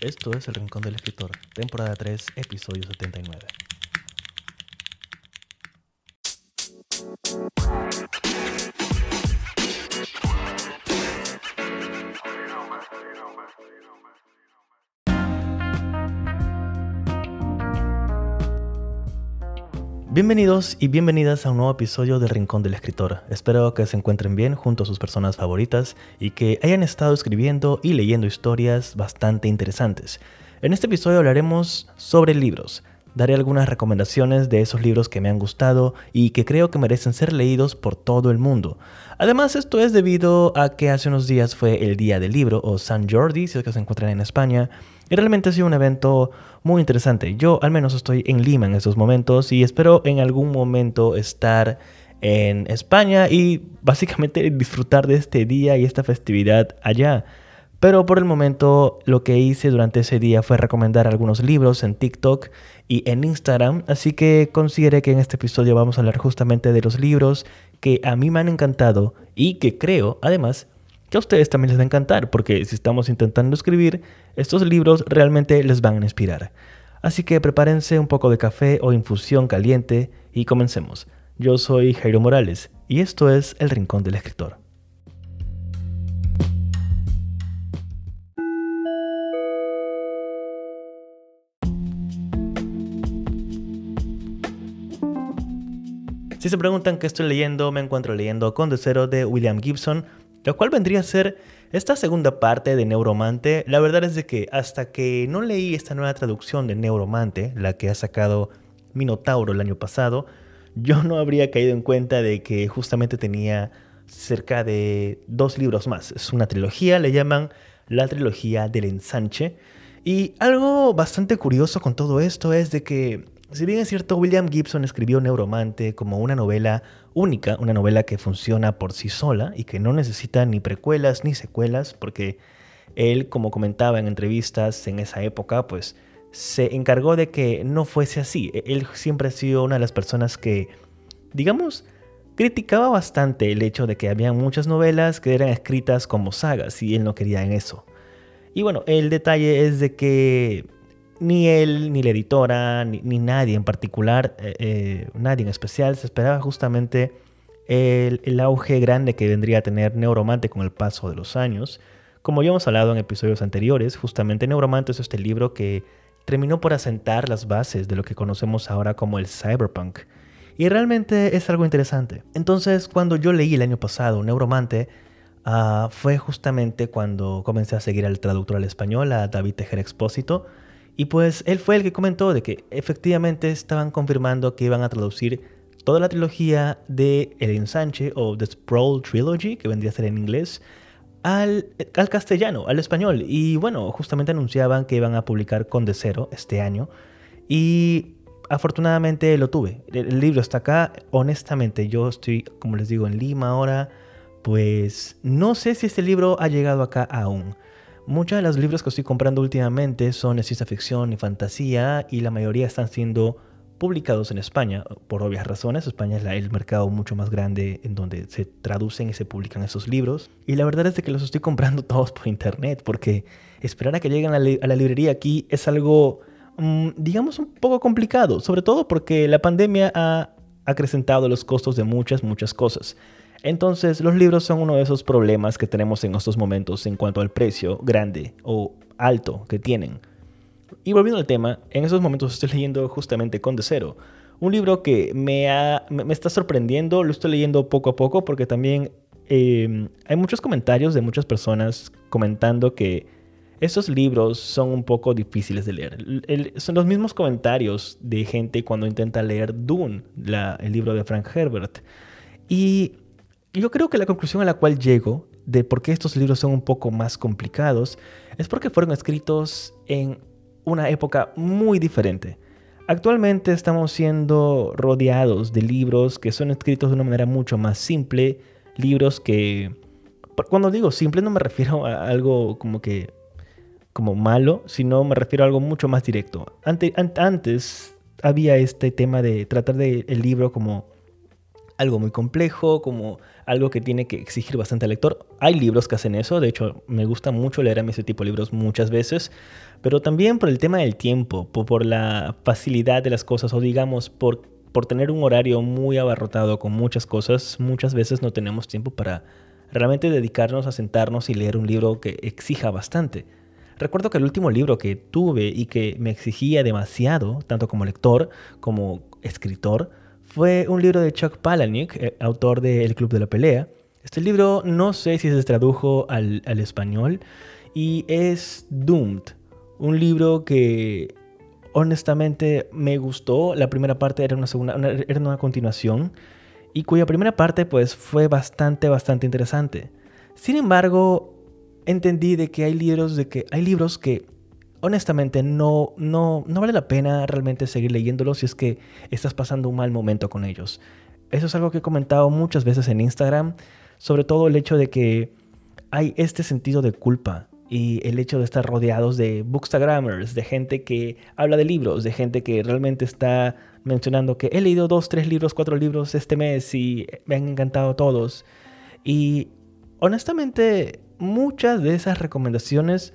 Esto es El Rincón del Escritor, temporada 3, episodio 79. Bienvenidos y bienvenidas a un nuevo episodio del Rincón del Escritor. Espero que se encuentren bien junto a sus personas favoritas y que hayan estado escribiendo y leyendo historias bastante interesantes. En este episodio hablaremos sobre libros. Daré algunas recomendaciones de esos libros que me han gustado y que creo que merecen ser leídos por todo el mundo. Además, esto es debido a que hace unos días fue el Día del Libro o San Jordi, si es que se encuentran en España, y realmente ha sido un evento muy interesante. Yo al menos estoy en Lima en estos momentos y espero en algún momento estar en España y básicamente disfrutar de este día y esta festividad allá. Pero por el momento lo que hice durante ese día fue recomendar algunos libros en TikTok y en Instagram, así que consideré que en este episodio vamos a hablar justamente de los libros que a mí me han encantado y que creo además que a ustedes también les va a encantar, porque si estamos intentando escribir, estos libros realmente les van a inspirar. Así que prepárense un poco de café o infusión caliente y comencemos. Yo soy Jairo Morales y esto es El Rincón del Escritor. Si se preguntan qué estoy leyendo, me encuentro leyendo Condesero de William Gibson, lo cual vendría a ser esta segunda parte de Neuromante. La verdad es de que hasta que no leí esta nueva traducción de Neuromante, la que ha sacado Minotauro el año pasado, yo no habría caído en cuenta de que justamente tenía cerca de dos libros más. Es una trilogía, le llaman la trilogía del ensanche. Y algo bastante curioso con todo esto es de que si bien es cierto, William Gibson escribió Neuromante como una novela única, una novela que funciona por sí sola y que no necesita ni precuelas ni secuelas, porque él, como comentaba en entrevistas en esa época, pues se encargó de que no fuese así. E-, él siempre ha sido una de las personas que, digamos, criticaba bastante el hecho de que había muchas novelas que eran escritas como sagas y él no quería en eso. Y bueno, el detalle es de que ni él, ni la editora, ni, nadie en particular, eh, eh, nadie en especial, se esperaba justamente el, auge grande que vendría a tener Neuromante con el paso de los años. Como ya hemos hablado en episodios anteriores, justamente Neuromante es este libro que terminó por asentar las bases de lo que conocemos ahora como el cyberpunk. Y realmente es algo interesante. Entonces, cuando yo leí el año pasado Neuromante, ah, fue justamente cuando comencé a seguir al traductor al español, a David Tejer Expósito, y pues él fue el que comentó de que efectivamente estaban confirmando que iban a traducir toda la trilogía de El Ensanche o The Sprawl Trilogy, que vendría a ser en inglés, al, al, castellano, al español. Y bueno, justamente anunciaban que iban a publicar Con de Cero este año. Y afortunadamente lo tuve. El, libro está acá. Honestamente, yo estoy, como les digo, en Lima ahora. Pues no sé si este libro ha llegado acá aún. Muchos de los libros que estoy comprando últimamente son de ciencia ficción y fantasía y la mayoría están siendo publicados en España, por obvias razones. España es el mercado mucho más grande en donde se traducen y se publican esos libros. Y la verdad es que los estoy comprando todos por internet, porque esperar a que lleguen a la, librería aquí es algo, mm, digamos, un poco complicado, sobre todo porque la pandemia ha acrecentado los costos de muchas, muchas cosas. Entonces, los libros son uno de esos problemas que tenemos en estos momentos en cuanto al precio grande o alto que tienen. Y volviendo al tema, en esos momentos estoy leyendo justamente Con de Cero, un libro que me, me, está sorprendiendo, lo estoy leyendo poco a poco porque también em, hay muchos comentarios de muchas personas comentando que estos libros son un poco difíciles de leer. son los mismos comentarios de gente cuando intenta leer Dune, el libro de Frank Herbert. Y yo creo que la conclusión a la cual llego de por qué estos libros son un poco más complicados es porque fueron escritos en una época muy diferente. Actualmente estamos siendo rodeados de libros que son escritos de una manera mucho más simple, libros que cuando digo simple no me refiero a algo como que como malo, sino me refiero a algo mucho más directo. antes había este tema de tratar de el libro como algo muy complejo, como algo que tiene que exigir bastante al lector. Hay libros que hacen eso, de hecho me gusta mucho leer a mí ese tipo de libros muchas veces, pero también por el tema del tiempo, por, la facilidad de las cosas o digamos por, por tener un horario muy abarrotado con muchas cosas, muchas veces no tenemos tiempo para realmente dedicarnos a sentarnos y leer un libro que exija bastante. Recuerdo que el último libro que tuve y que me exigía demasiado, tanto como lector como escritor, fue un libro de Chuck Palahniuk, eh, autor de El Club de la Pelea. Este libro no sé si se tradujo al, español y es Doomed, un libro que honestamente me gustó. La primera parte era una, segunda, era una continuación y cuya primera parte pues fue bastante, bastante interesante. Sin embargo, entendí de que hay libros, de que, hay libros que honestamente no, no, no vale la pena realmente seguir leyéndolos si es que estás pasando un mal momento con ellos. Eso es algo que he comentado muchas veces en Instagram, sobre todo el hecho de que hay este sentido de culpa y el hecho de estar rodeados de bookstagrammers, de gente que habla de libros, de gente que realmente está mencionando que he leído dos, tres libros, cuatro libros este mes y me han encantado todos. Y honestamente, muchas de esas recomendaciones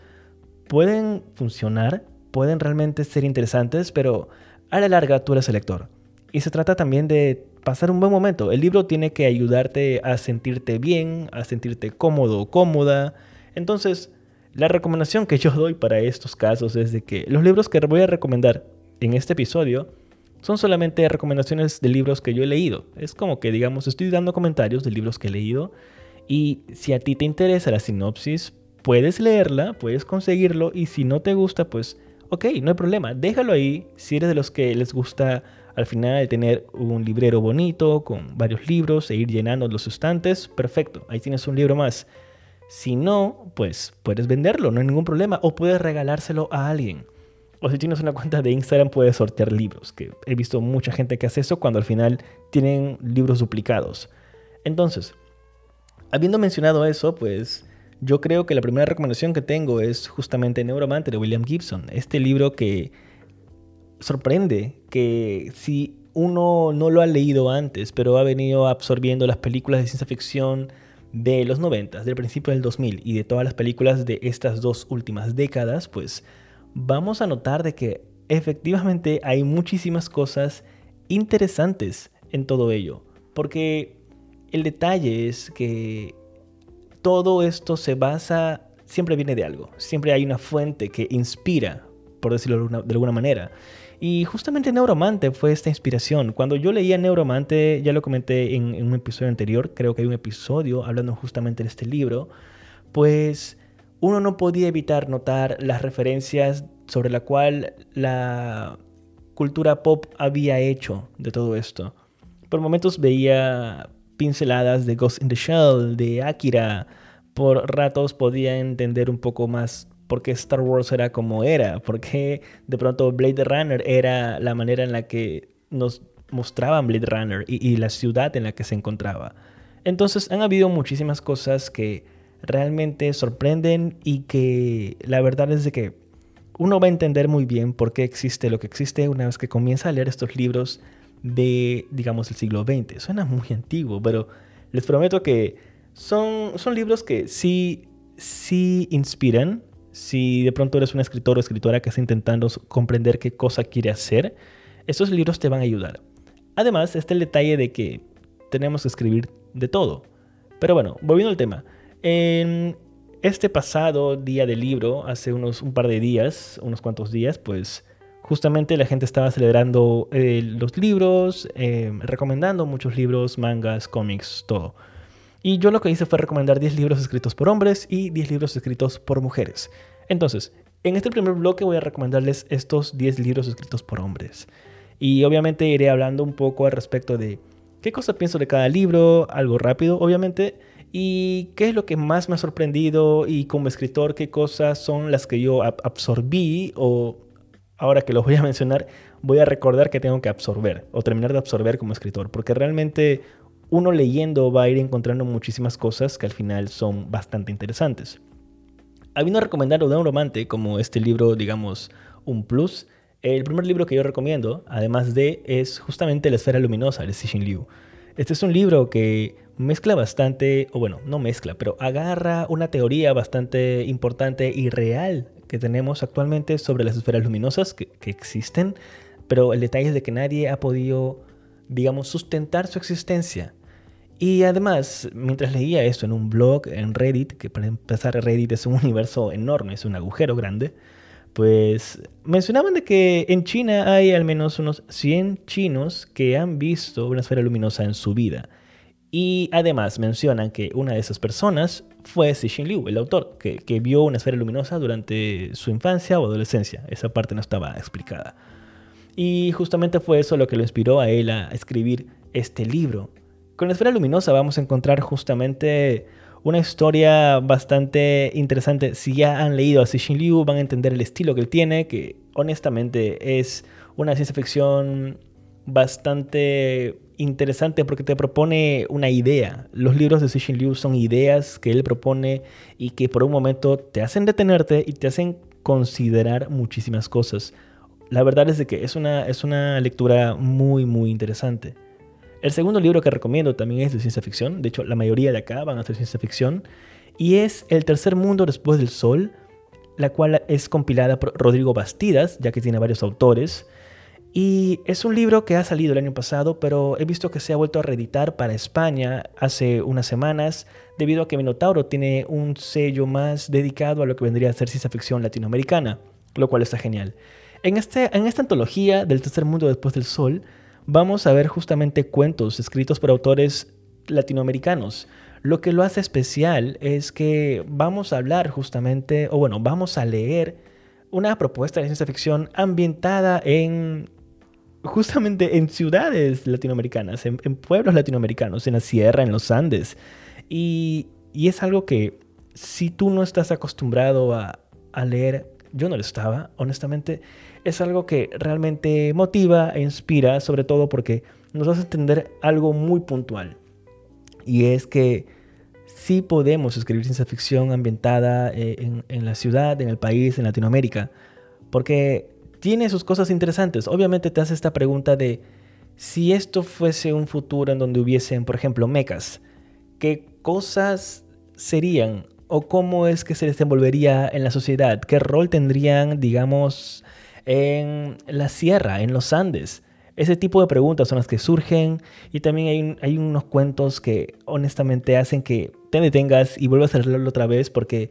pueden funcionar, pueden realmente ser interesantes, pero a la larga tú eres el lector. Y se trata también de pasar un buen momento. El libro tiene que ayudarte a sentirte bien, a sentirte cómodo o cómoda. Entonces, la recomendación que yo doy para estos casos es de que los libros que voy a recomendar en este episodio son solamente recomendaciones de libros que yo he leído. Es como que, digamos, estoy dando comentarios de libros que he leído y si a ti te interesa la sinopsis, puedes leerla, puedes conseguirlo y si no te gusta, pues ok, no hay problema, déjalo ahí. Si eres de los que les gusta al final tener un librero bonito con varios libros e ir llenando los estantes, perfecto, ahí tienes un libro más. Si no, pues puedes venderlo, no hay ningún problema, o puedes regalárselo a alguien. O si tienes una cuenta de Instagram puedes sortear libros, que he visto mucha gente que hace eso cuando al final tienen libros duplicados. Entonces, habiendo mencionado eso, pues yo creo que la primera recomendación que tengo es justamente Neuromante de William Gibson. Este libro que sorprende que si uno no lo ha leído antes, pero ha venido absorbiendo las películas de ciencia ficción de los 90, del principio del 2000 y de todas las películas de estas dos últimas décadas, pues vamos a notar de que efectivamente hay muchísimas cosas interesantes en todo ello. Porque el detalle es que todo esto se basa, siempre viene de algo, siempre hay una fuente que inspira, por decirlo de alguna manera. Y justamente Neuromante fue esta inspiración. Cuando yo leía Neuromante, ya lo comenté en, un episodio anterior, creo que hay un episodio hablando justamente de este libro, pues uno no podía evitar notar las referencias sobre la cual la cultura pop había hecho de todo esto. Por momentos veía pinceladas de Ghost in the Shell, de Akira. Por ratos podía entender un poco más por qué Star Wars era como era, por qué de pronto Blade Runner era la manera en la que nos mostraban Blade Runner y, la ciudad en la que se encontraba. Entonces han habido muchísimas cosas que realmente sorprenden y que la verdad es de que uno va a entender muy bien por qué existe lo que existe una vez que comienza a leer estos libros de, digamos, el siglo XX. Suena muy antiguo, pero les prometo que son, son libros que sí, sí inspiran. Si de pronto eres un escritor o escritora que está intentando comprender qué cosa quiere hacer, estos libros te van a ayudar. Además, está el detalle de que tenemos que escribir de todo. Pero bueno, volviendo al tema. En este pasado día del libro, hace unos un par de días, unos cuantos días, pues justamente la gente estaba celebrando eh, los libros, eh, recomendando muchos libros, mangas, cómics, todo. Y yo lo que hice fue recomendar 10 libros escritos por hombres y 10 libros escritos por mujeres. Entonces, en este primer bloque voy a recomendarles estos 10 libros escritos por hombres. Y obviamente iré hablando un poco al respecto de qué cosa pienso de cada libro, algo rápido, obviamente, y qué es lo que más me ha sorprendido y como escritor, qué cosas son las que yo absorbí o ahora que los voy a mencionar, voy a recordar que tengo que absorber o terminar de absorber como escritor, porque realmente uno leyendo va a ir encontrando muchísimas cosas que al final son bastante interesantes. Habiendo recomendado de un romance como este libro, digamos, un plus, el primer libro que yo recomiendo, además de, es justamente La Esfera Luminosa de Cixin Liu. Este es un libro que mezcla bastante, o bueno, no mezcla, pero agarra una teoría bastante importante y real que tenemos actualmente sobre las esferas luminosas que, existen, pero el detalle es de que nadie ha podido, digamos, sustentar su existencia. Y además, mientras leía esto en un blog, en Reddit, que para empezar Reddit es un universo enorme, es un agujero grande, pues mencionaban de que en China hay al menos unos 100 chinos que han visto una esfera luminosa en su vida. Y además mencionan que una de esas personas fue Cixin Liu, el autor, que, que vio una esfera luminosa durante su infancia o adolescencia. Esa parte no estaba explicada. Y justamente fue eso lo que lo inspiró a él a escribir este libro. Con la esfera luminosa vamos a encontrar justamente una historia bastante interesante. Si ya han leído a Cixin Liu, van a entender el estilo que él tiene, que honestamente es una ciencia ficción bastante interesante porque te propone una idea. Los libros de Cixin Liu son ideas que él propone y que por un momento te hacen detenerte y te hacen considerar muchísimas cosas. La verdad es de que es una, es una lectura muy, muy interesante. El segundo libro que recomiendo también es de ciencia ficción. De hecho, la mayoría de acá van a ser ciencia ficción. Y es El tercer mundo después del sol, la cual es compilada por Rodrigo Bastidas, ya que tiene varios autores. Y es un libro que ha salido el año pasado, pero he visto que se ha vuelto a reeditar para España hace unas semanas, debido a que Minotauro tiene un sello más dedicado a lo que vendría a ser ciencia ficción latinoamericana, lo cual está genial. En, este, en esta antología del tercer mundo después del sol, vamos a ver justamente cuentos escritos por autores latinoamericanos. Lo que lo hace especial es que vamos a hablar justamente, o bueno, vamos a leer una propuesta de ciencia ficción ambientada en justamente en ciudades latinoamericanas, en, pueblos latinoamericanos, en la sierra, en los Andes. Y, es algo que si tú no estás acostumbrado a, a leer, yo no lo estaba, honestamente, es algo que realmente motiva e inspira, sobre todo porque nos hace entender algo muy puntual. Y es que sí podemos escribir ciencia ficción ambientada eh, en, en la ciudad, en el país, en Latinoamérica, porque tiene sus cosas interesantes. Obviamente te hace esta pregunta de si esto fuese un futuro en donde hubiesen, por ejemplo, mecas, ¿qué cosas serían o cómo es que se desenvolvería en la sociedad? ¿Qué rol tendrían, digamos, en la sierra, en los Andes? Ese tipo de preguntas son las que surgen y también hay, unos cuentos que honestamente hacen que te detengas y vuelvas a leerlo otra vez porque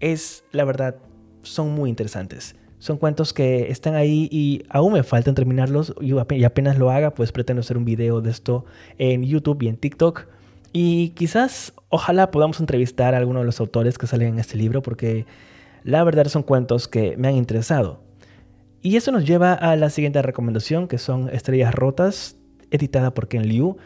es, la verdad, son muy interesantes. Son cuentos que están ahí y aún me faltan terminarlos y apenas lo haga, pues pretendo hacer un video de esto en YouTube y en TikTok. Y quizás, ojalá podamos entrevistar a alguno de los autores que salen en este libro porque la verdad son cuentos que me han interesado. Y eso nos lleva a la siguiente recomendación, que son Estrellas Rotas, editada por Ken Liu.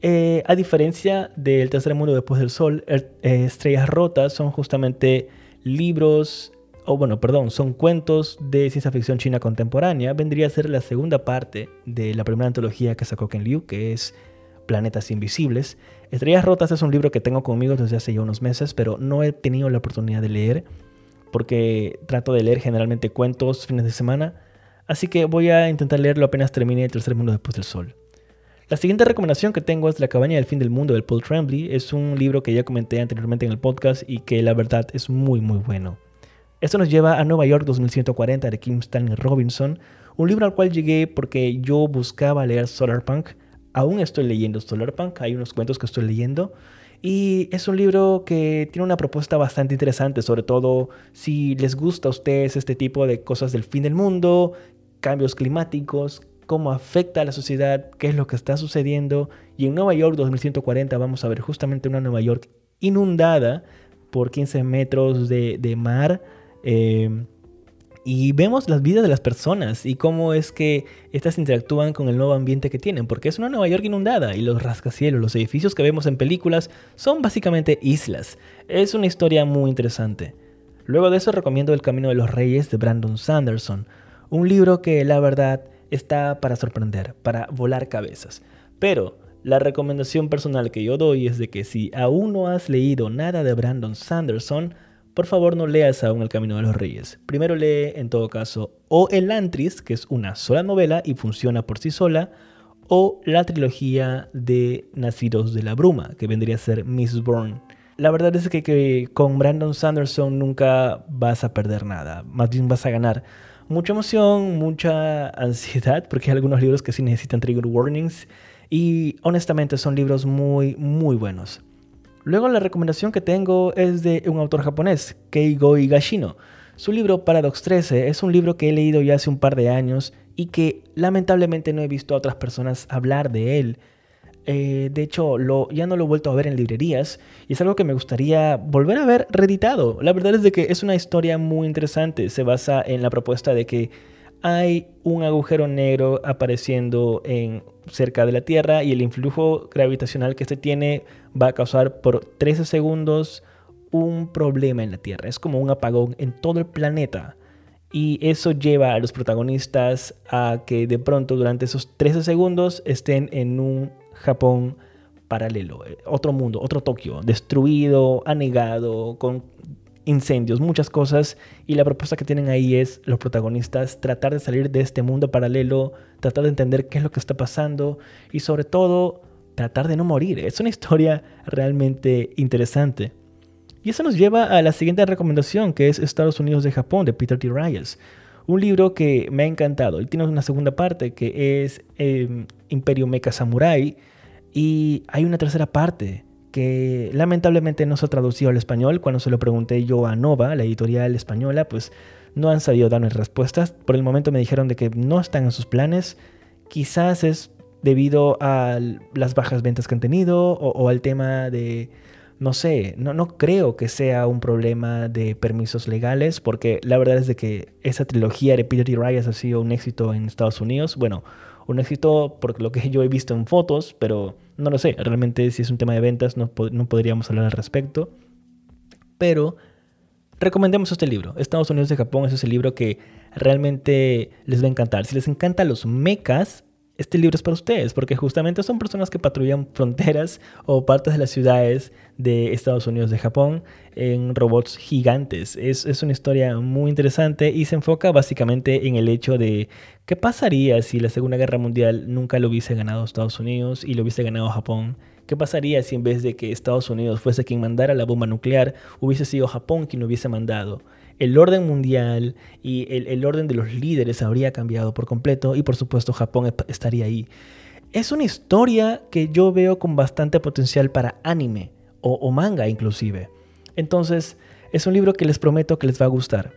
Eh, a diferencia del Tercer Mundo Después del Sol, er, eh, Estrellas Rotas son justamente libros o bueno, perdón, son cuentos de ciencia ficción china contemporánea, vendría a ser la segunda parte de la primera antología que sacó Ken Liu, que es Planetas Invisibles. Estrellas Rotas es un libro que tengo conmigo desde hace ya unos meses, pero no he tenido la oportunidad de leer, porque trato de leer generalmente cuentos fines de semana, así que voy a intentar leerlo apenas termine el tercer mundo después del sol. La siguiente recomendación que tengo es La cabaña del fin del mundo del Paul Tremblay. Es un libro que ya comenté anteriormente en el podcast y que la verdad es muy muy bueno. Esto nos lleva a Nueva York 2140 de Kim Stanley Robinson, un libro al cual llegué porque yo buscaba leer Solarpunk. Aún estoy leyendo Solarpunk, hay unos cuentos que estoy leyendo. Y es un libro que tiene una propuesta bastante interesante, sobre todo si les gusta a ustedes este tipo de cosas del fin del mundo, cambios climáticos, cómo afecta a la sociedad, qué es lo que está sucediendo. Y en Nueva York 2140 vamos a ver justamente una Nueva York inundada por 15 metros de, de mar Em, y vemos las vidas de las personas y cómo es que estas interactúan con el nuevo ambiente que tienen, porque es una Nueva York inundada y los rascacielos, los edificios que vemos en películas son básicamente islas. Es una historia muy interesante. Luego de eso recomiendo El Camino de los Reyes de Brandon Sanderson, un libro que la verdad está para sorprender, para volar cabezas. Pero la recomendación personal que yo doy es de que si aún no has leído nada de Brandon Sanderson, por favor no leas aún El Camino de los Reyes. Primero lee, en todo caso, o El Antris, que es una sola novela y funciona por sí sola, o la trilogía de Nacidos de la Bruma, que vendría a ser Miss Bourne. La verdad es que, con Brandon Sanderson nunca vas a perder nada, más bien vas a ganar mucha emoción, mucha ansiedad, porque hay algunos libros que sí necesitan trigger warnings y honestamente son libros muy, muy buenos. Luego la recomendación que tengo es de un autor japonés, Keigo Higashino. Su libro Paradox 13 es un libro que he leído ya hace un par de años y que lamentablemente no he visto a otras personas hablar de él. Eh, de hecho, ya no lo he vuelto a ver en librerías y es algo que me gustaría volver a ver reeditado. La verdad es de que es una historia muy interesante. Se basa en la propuesta de que hay un agujero negro apareciendo en, cerca de la Tierra y el influjo gravitacional que este tiene va a causar por 13 segundos un problema en la Tierra. Es como un apagón en todo el planeta. Y eso lleva a los protagonistas a que de pronto durante esos 13 segundos estén en un Japón paralelo, eh, otro mundo, otro Tokio, destruido, anegado, con incendios, muchas cosas. Y la propuesta que tienen ahí es los protagonistas tratar de salir de este mundo paralelo, tratar de entender qué es lo que está pasando y sobre todo tratar de no morir. Es una historia realmente interesante. Y eso nos lleva a la siguiente recomendación, que es Estados Unidos de Japón, de Peter T. Reyes. Un libro que me ha encantado. Él tiene una segunda parte, que es em, Imperio Mecha Samurai. Y hay una tercera parte, que lamentablemente no se ha traducido al español. Cuando se lo pregunté yo a Nova, la editorial española, pues no han sabido darme respuestas. Por el momento me dijeron de que no están en sus planes. Quizás es debido a las bajas ventas que han tenido o al tema de no sé, no, no creo que sea un problema de permisos legales, porque la verdad es de que esa trilogía de Peter y ha sido un éxito en Estados Unidos. Bueno, un éxito por lo que yo he visto en fotos, pero no lo sé, realmente si es un tema de ventas no, no podríamos hablar al respecto. Pero recomendemos este libro. Estados Unidos de Japón es ese libro que realmente les va a encantar. Si les encantan los mechas, este libro es para ustedes, porque justamente son personas que patrullan fronteras o partes de las ciudades de Estados Unidos, de Japón, en robots gigantes. Es, es, una historia muy interesante y se enfoca básicamente en el hecho de qué pasaría si la Segunda Guerra Mundial nunca lo hubiese ganado Estados Unidos y lo hubiese ganado Japón. ¿Qué pasaría si en vez de que Estados Unidos fuese quien mandara la bomba nuclear, hubiese sido Japón quien lo hubiese mandado? El orden mundial y el, orden de los líderes habría cambiado por completo y por supuesto Japón estaría ahí. Es una historia que yo veo con bastante potencial para anime o, manga inclusive. Entonces es un libro que les prometo que les va a gustar.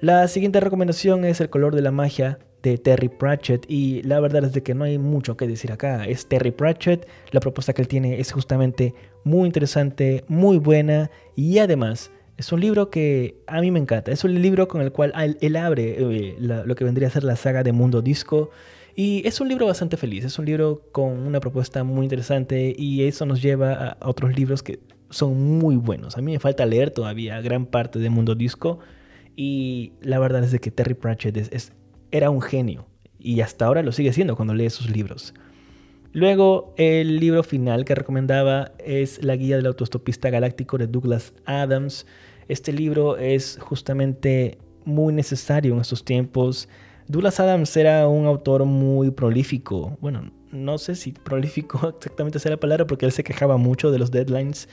La siguiente recomendación es El color de la magia de Terry Pratchett y la verdad es de que no hay mucho que decir acá. Es Terry Pratchett, la propuesta que él tiene es justamente muy interesante, muy buena y además es un libro que a mí me encanta. Es un libro con el cual él, abre eh, lo que vendría a ser la saga de Mundo Disco. Y es un libro bastante feliz. Es un libro con una propuesta muy interesante. Y eso nos lleva a otros libros que son muy buenos. A mí me falta leer todavía gran parte de Mundo Disco. Y la verdad es de que Terry Pratchett es, era un genio. Y hasta ahora lo sigue siendo cuando lee sus libros. Luego, el libro final que recomendaba es La Guía del Autostopista Galáctico de Douglas Adams. Este libro es justamente muy necesario en estos tiempos. Douglas Adams era un autor muy prolífico. Bueno, no sé si prolífico exactamente sea la palabra porque él se quejaba mucho de los deadlines,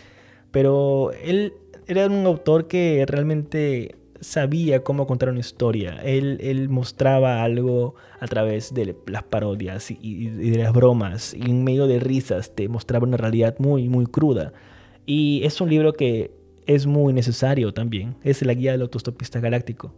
pero él era un autor que realmente sabía cómo contar una historia. Él, mostraba algo a través de las parodias y, y, de las bromas. Y en medio de risas te mostraba una realidad muy, muy cruda. Y es un libro que es muy necesario también. Es la guía del autostopista galáctico.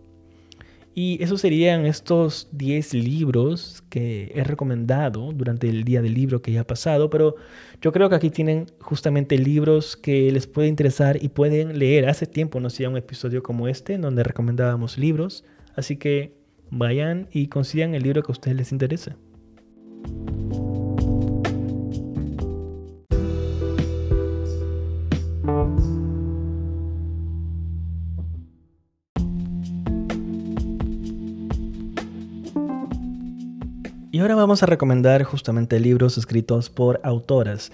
Y esos serían estos 10 libros que he recomendado durante el día del libro que ya ha pasado, pero yo creo que aquí tienen justamente libros que les puede interesar y pueden leer. Hace tiempo no hacía un episodio como este en donde recomendábamos libros, así que vayan y consigan el libro que a ustedes les interese. Ahora vamos a recomendar justamente libros escritos por autoras.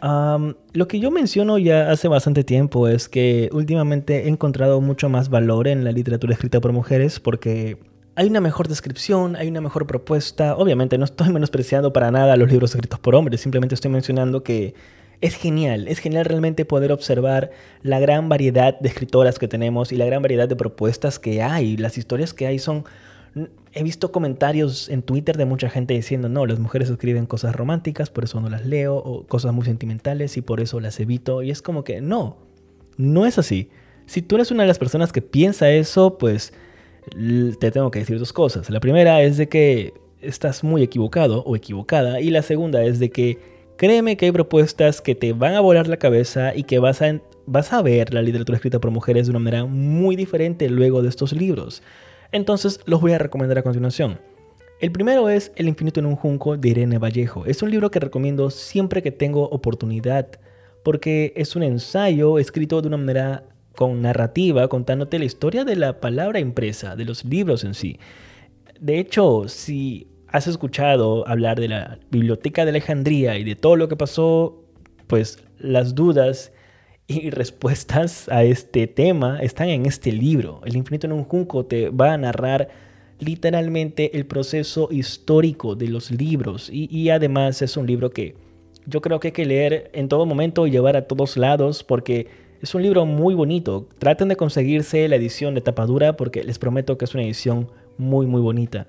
lo que yo menciono ya hace bastante tiempo es que últimamente he encontrado mucho más valor en la literatura escrita por mujeres porque hay una mejor descripción, hay una mejor propuesta. Obviamente no estoy menospreciando para nada los libros escritos por hombres, simplemente estoy mencionando que es genial, es genial realmente poder observar la gran variedad de escritoras que tenemos y la gran variedad de propuestas que hay. Las historias que hay son... He visto comentarios en Twitter de mucha gente diciendo, no, las mujeres escriben cosas románticas, por eso no las leo, o cosas muy sentimentales y por eso las evito. Y es como que no, no es así. Si tú eres una de las personas que piensa eso, pues te tengo que decir dos cosas. La primera es de que estás muy equivocado o equivocada y la segunda es de que créeme que hay propuestas que te van a volar la cabeza y que vas a, vas a ver la literatura escrita por mujeres de una manera muy diferente luego de estos libros. Entonces los voy a recomendar a continuación. El primero es El infinito en un junco de Irene Vallejo. Es un libro que recomiendo siempre que tengo oportunidad porque es un ensayo escrito de una manera con narrativa, contándote la historia de la palabra impresa, de los libros en sí. De hecho, si has escuchado hablar de la Biblioteca de Alejandría y de todo lo que pasó, pues las dudas y respuestas a este tema están en este libro. El infinito en un junco te va a narrar literalmente el proceso histórico de los libros y, además es un libro que yo creo que hay que leer en todo momento y llevar a todos lados porque es un libro muy bonito. Traten de conseguirse la edición de tapadura porque les prometo que es una edición muy muy bonita.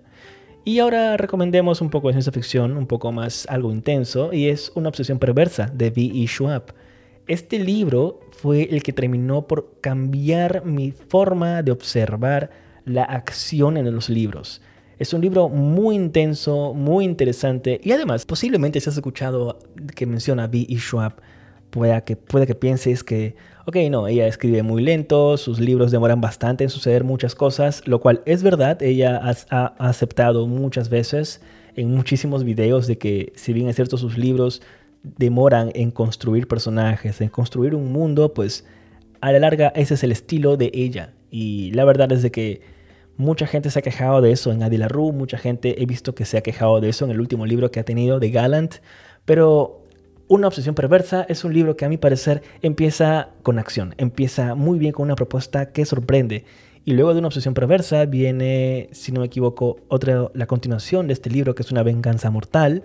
Y ahora recomendemos un poco de ciencia ficción, un poco más algo intenso, y es Una obsesión perversa de V.E. Schwab. Este libro fue el que terminó por cambiar mi forma de observar la acción en los libros. Es un libro muy intenso, muy interesante y además posiblemente si has escuchado que menciona V.E. Schwab, pueda que, puede que pienses que, ok, no, ella escribe muy lento, sus libros demoran bastante en suceder muchas cosas, lo cual es verdad, ella ha, aceptado muchas veces en muchísimos videos de que si bien es cierto sus libros demoran en construir personajes, en construir un mundo, pues a la larga ese es el estilo de ella. Y la verdad es de que Mucha gente se ha quejado de eso en Adilarru, mucha gente he visto que se ha quejado de eso en el último libro que ha tenido de Gallant, pero Una obsesión perversa es un libro que a mi parecer empieza con acción, empieza muy bien con una propuesta que sorprende. Y luego de una obsesión perversa viene, si no me equivoco, otra, la continuación de este libro que es Una venganza mortal.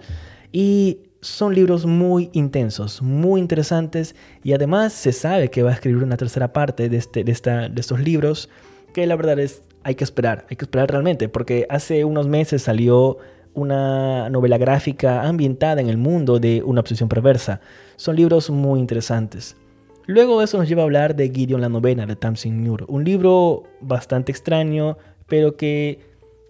Y son libros muy intensos, muy interesantes y además se sabe que va a escribir una tercera parte de, este, de, esta, de estos libros que la verdad es hay que esperar, hay que esperar realmente, porque hace unos meses salió una novela gráfica ambientada en el mundo de una obsesión perversa. Son libros muy interesantes. Luego eso nos lleva a hablar de Gideon la novena de Tamsin Muir, un libro bastante extraño, pero que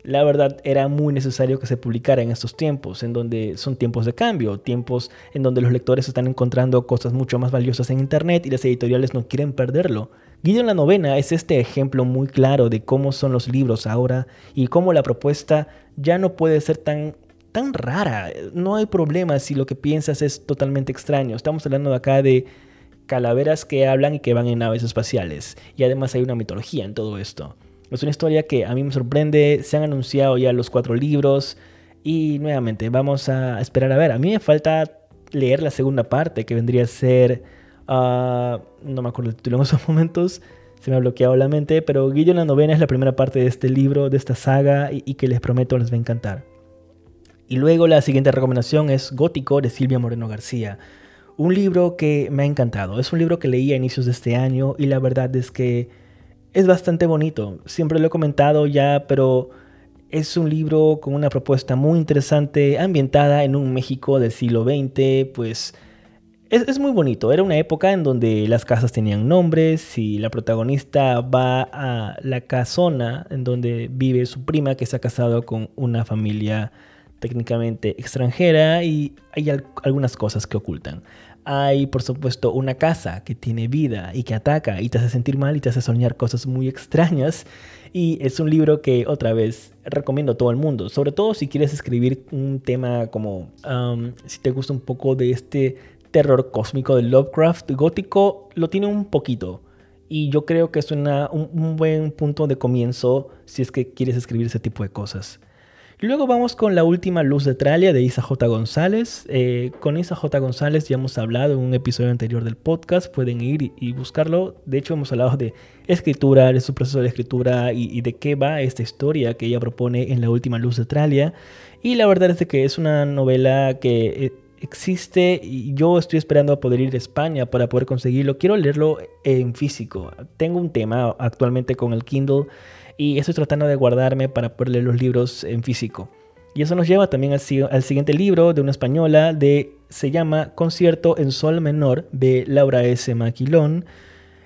la verdad era muy necesario que se publicara en estos tiempos, en donde son tiempos de cambio, tiempos en donde los lectores están encontrando cosas mucho más valiosas en Internet y las editoriales no quieren perderlo. Gideon la novena es este ejemplo muy claro de cómo son los libros ahora y cómo la propuesta ya no puede ser tan tan rara. No hay problema si lo que piensas es totalmente extraño. Estamos hablando acá de calaveras que hablan y que van en naves espaciales. Y además hay una mitología en todo esto. Es una historia que a mí me sorprende. Se han anunciado ya los cuatro libros. Y nuevamente, vamos a esperar a ver. A mí me falta leer la segunda parte, que vendría a ser. Ah, no me acuerdo el título en esos momentos. Se me ha bloqueado la mente. Pero Guillermo la novena es la primera parte de este libro, de esta saga. Y que les prometo les va a encantar. Y luego la siguiente recomendación es Gótico de Silvia Moreno García. Un libro que me ha encantado. Es un libro que leí a inicios de este año. Y la verdad es que es bastante bonito. Siempre lo he comentado ya, pero es un libro con una propuesta muy interesante, ambientada en un México del siglo XX, pues es, muy bonito. Era una época en donde las casas tenían nombres y la protagonista va a la casona en donde vive su prima que se ha casado con una familia técnicamente extranjera y hay algunas cosas que ocultan. Hay, por supuesto, una casa que tiene vida y que ataca y te hace sentir mal y te hace soñar cosas muy extrañas. Y es un libro que, otra vez, recomiendo a todo el mundo. Sobre todo si quieres escribir un tema como, si te gusta un poco de este terror cósmico de Lovecraft, gótico, lo tiene un poquito. Y yo creo que es un, un buen punto de comienzo si es que quieres escribir ese tipo de cosas. Luego vamos con la última luz de Tralia de Isa J. González. Eh, con Isa J. González ya hemos hablado en un episodio anterior del podcast, pueden ir y, buscarlo. De hecho, hemos hablado de escritura, de su proceso de escritura y, de qué va esta historia que ella propone en la última luz de Tralia. Y la verdad es que es una novela que eh, existe y yo estoy esperando a poder ir a España para poder conseguirlo. Quiero leerlo en físico. Tengo un tema actualmente con el Kindle y estoy tratando de guardarme para poder leer los libros en físico. Y eso nos lleva también al, siguiente libro de una española de se llama Concierto en Sol Menor de Laura S. Maquilón.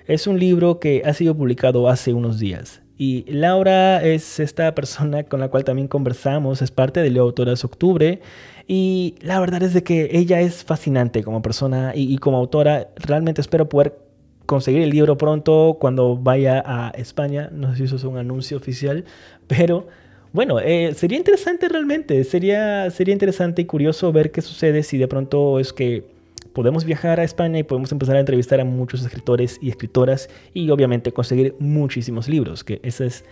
Es un libro que ha sido publicado hace unos días. Y Laura es esta persona con la cual también conversamos, es parte de Leo Autoras Octubre. Y la verdad es de que ella es fascinante como persona y como autora. Realmente espero poder conseguir el libro pronto cuando vaya a España. No sé si eso es un anuncio oficial, pero bueno, eh, sería interesante realmente. Sería, sería interesante y curioso ver qué sucede si de pronto es que podemos viajar a España y podemos empezar a entrevistar a muchos escritores y escritoras y obviamente conseguir muchísimos libros, que ese es,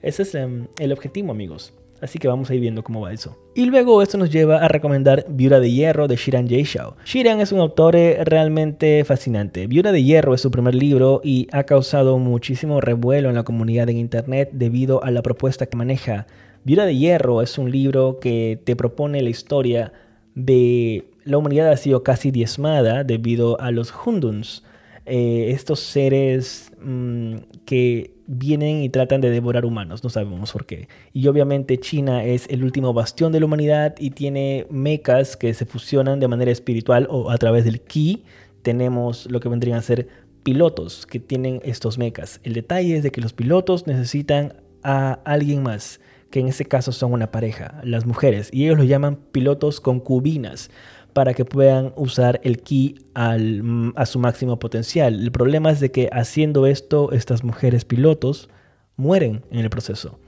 ese es em, el objetivo, amigos. Así que vamos a ir viendo cómo va eso. Y luego esto nos lleva a recomendar Viura de Hierro de Shiran Jaishao. Shiran es un autor eh, realmente fascinante. Viura de Hierro es su primer libro y ha causado muchísimo revuelo en la comunidad en internet debido a la propuesta que maneja. Viura de Hierro es un libro que te propone la historia de la humanidad ha sido casi diezmada debido a los Hunduns, eh, estos seres mm, que vienen y tratan de devorar humanos, no sabemos por qué. Y obviamente China es el último bastión de la humanidad y tiene mecas que se fusionan de manera espiritual o a través del ki. Tenemos lo que vendrían a ser pilotos que tienen estos mecas. El detalle es de que los pilotos necesitan a alguien más, que en este caso son una pareja, las mujeres, y ellos lo llaman pilotos concubinas para que puedan usar el ki al, a su máximo potencial. El problema es de que haciendo esto, estas mujeres pilotos mueren en el proceso.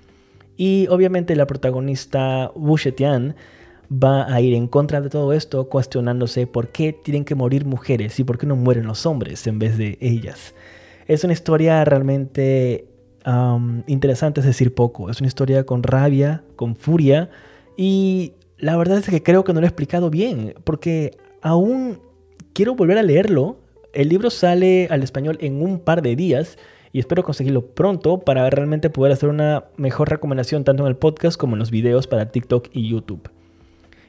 Y obviamente la protagonista Wu Shetian va a ir en contra de todo esto, cuestionándose por qué tienen que morir mujeres y por qué no mueren los hombres en vez de ellas. Es una historia realmente interesante, es decir, poco. Es una historia con rabia, con furia y la verdad es que creo que no lo he explicado bien, porque aún quiero volver a leerlo. El libro sale al español en un par de días y espero conseguirlo pronto para realmente poder hacer una mejor recomendación tanto en el podcast como en los videos para TikTok y YouTube.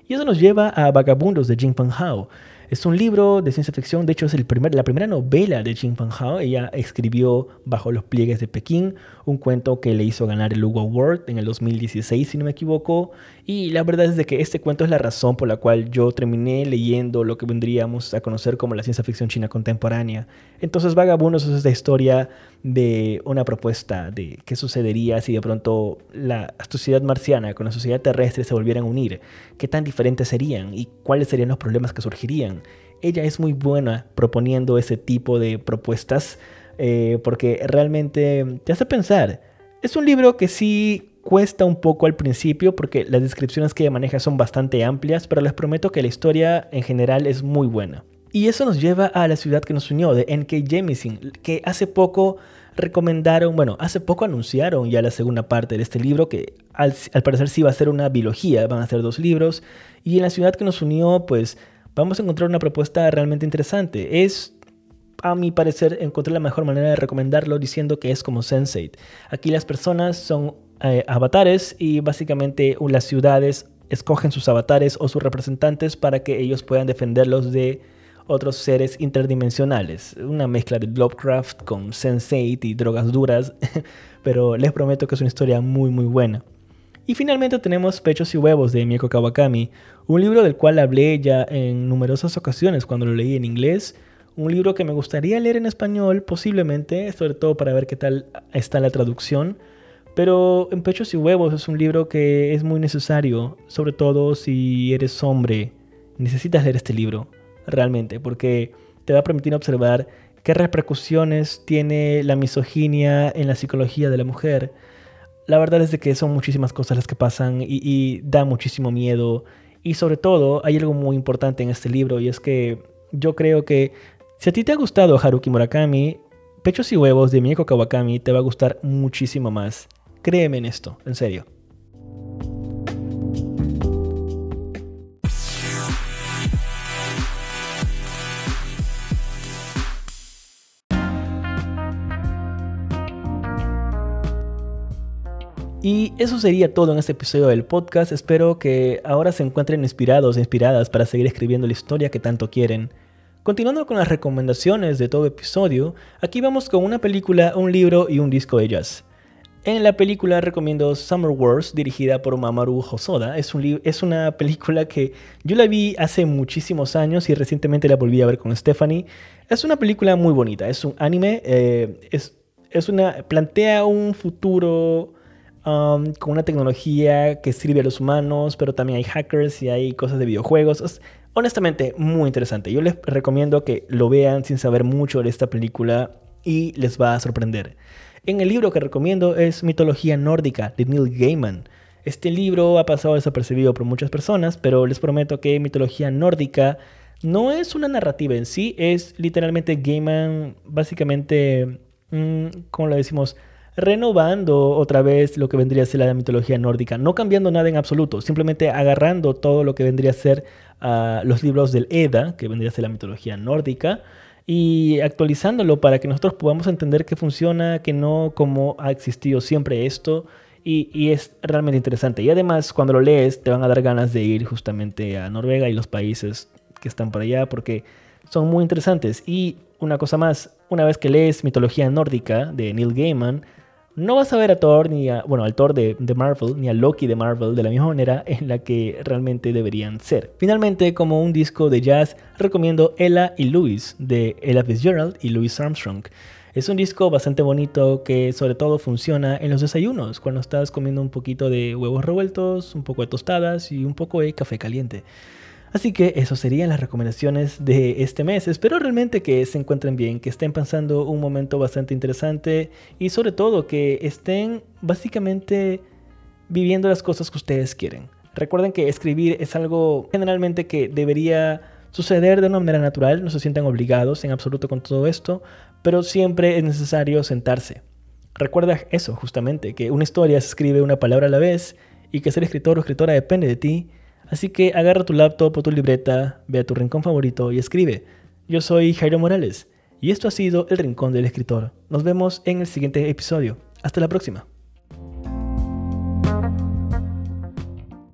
Y eso nos lleva a Vagabundos de Jing Fan Hao. Es un libro de ciencia ficción, de hecho es el primer, la primera novela de Jing Fan Hao. Ella escribió Bajo los pliegues de Pekín, un cuento que le hizo ganar el Hugo Award en el 2016, si no me equivoco. Y la verdad es de que este cuento es la razón por la cual yo terminé leyendo lo que vendríamos a conocer como la ciencia ficción china contemporánea. Entonces Vagabundos es esta historia de una propuesta de qué sucedería si de pronto la sociedad marciana con la sociedad terrestre se volvieran a unir, qué tan diferentes serían y cuáles serían los problemas que surgirían. Ella es muy buena proponiendo ese tipo de propuestas eh, porque realmente te hace pensar. Es un libro que sí cuesta un poco al principio porque las descripciones que maneja son bastante amplias, pero les prometo que la historia en general es muy buena. Y eso nos lleva a la ciudad que nos unió, de N.K. Jemisin, que hace poco recomendaron, bueno, hace poco anunciaron ya la segunda parte de este libro, que al, parecer sí va a ser una biología, van a ser dos libros. Y en la ciudad que nos unió, pues vamos a encontrar una propuesta realmente interesante. Es, a mi parecer, encontré la mejor manera de recomendarlo diciendo que es como Sense8. Aquí las personas son eh, avatares y básicamente las ciudades escogen sus avatares o sus representantes para que ellos puedan defenderlos de otros seres interdimensionales. Una mezcla de Lovecraft con Sense8 y drogas duras, pero les prometo que es una historia muy muy buena. Y finalmente tenemos Pechos y Huevos de Mieko Kawakami, un libro del cual hablé ya en numerosas ocasiones cuando lo leí en inglés. Un libro que me gustaría leer en español, posiblemente, sobre todo para ver qué tal está la traducción. Pero en Pechos y Huevos es un libro que es muy necesario, sobre todo si eres hombre. Necesitas leer este libro realmente, porque te va a permitir observar qué repercusiones tiene la misoginia en la psicología de la mujer. La verdad es de que son muchísimas cosas las que pasan y, da muchísimo miedo. Y sobre todo, hay algo muy importante en este libro y es que yo creo que si a ti te ha gustado Haruki Murakami, Pechos y Huevos de Mieko Kawakami te va a gustar muchísimo más. Créeme en esto, en serio. Y eso sería todo en este episodio del podcast. Espero que ahora se encuentren inspirados e inspiradas para seguir escribiendo la historia que tanto quieren. Continuando con las recomendaciones de todo episodio, aquí vamos con una película, un libro y un disco de jazz. En la película recomiendo Summer Wars, dirigida por Mamoru Hosoda. Es, un es una película que yo la vi hace muchísimos años y recientemente la volví a ver con Stephanie. Es una película muy bonita, es un anime, eh, es, es, una, plantea un futuro um, con una tecnología que sirve a los humanos, pero también hay hackers y hay cosas de videojuegos. Es, honestamente, muy interesante. Yo les recomiendo que lo vean sin saber mucho de esta película y les va a sorprender. En el libro que recomiendo es Mitología Nórdica de Neil Gaiman. Este libro ha pasado desapercibido por muchas personas, pero les prometo que Mitología Nórdica no es una narrativa en sí, es literalmente Gaiman básicamente, mm, como lo decimos, renovando otra vez lo que vendría a ser la mitología nórdica, no cambiando nada en absoluto, simplemente agarrando todo lo que vendría a ser ah, los libros del Edda, que vendría a ser la mitología nórdica, y actualizándolo para que nosotros podamos entender que funciona, que no como ha existido siempre esto. Y, es realmente interesante. Y además, cuando lo lees, te van a dar ganas de ir justamente a Noruega y los países que están por allá, porque son muy interesantes. Y una cosa más, una vez que lees mitología nórdica de Neil Gaiman, no vas a ver a Thor ni a, bueno, al Thor de, Marvel, ni a Loki de Marvel de la misma manera en la que realmente deberían ser. Finalmente, como un disco de jazz, recomiendo Ella y Louis de Ella Fitzgerald y Louis Armstrong. Es un disco bastante bonito que sobre todo funciona en los desayunos, cuando estás comiendo un poquito de huevos revueltos, un poco de tostadas y un poco de café caliente. Así que eso serían las recomendaciones de este mes. Espero realmente que se encuentren bien, que estén pasando un momento bastante interesante y sobre todo que estén básicamente viviendo las cosas que ustedes quieren. Recuerden que escribir es algo generalmente que debería suceder de una manera natural, no se sientan obligados en absoluto con todo esto, pero siempre es necesario sentarse. Recuerda eso justamente, que una historia se escribe una palabra a la vez y que ser escritor o escritora depende de ti Así que agarra tu laptop o tu libreta, ve a tu rincón favorito y escribe. Yo soy Jairo Morales y esto ha sido El Rincón del Escritor. Nos vemos en el siguiente episodio. Hasta la próxima.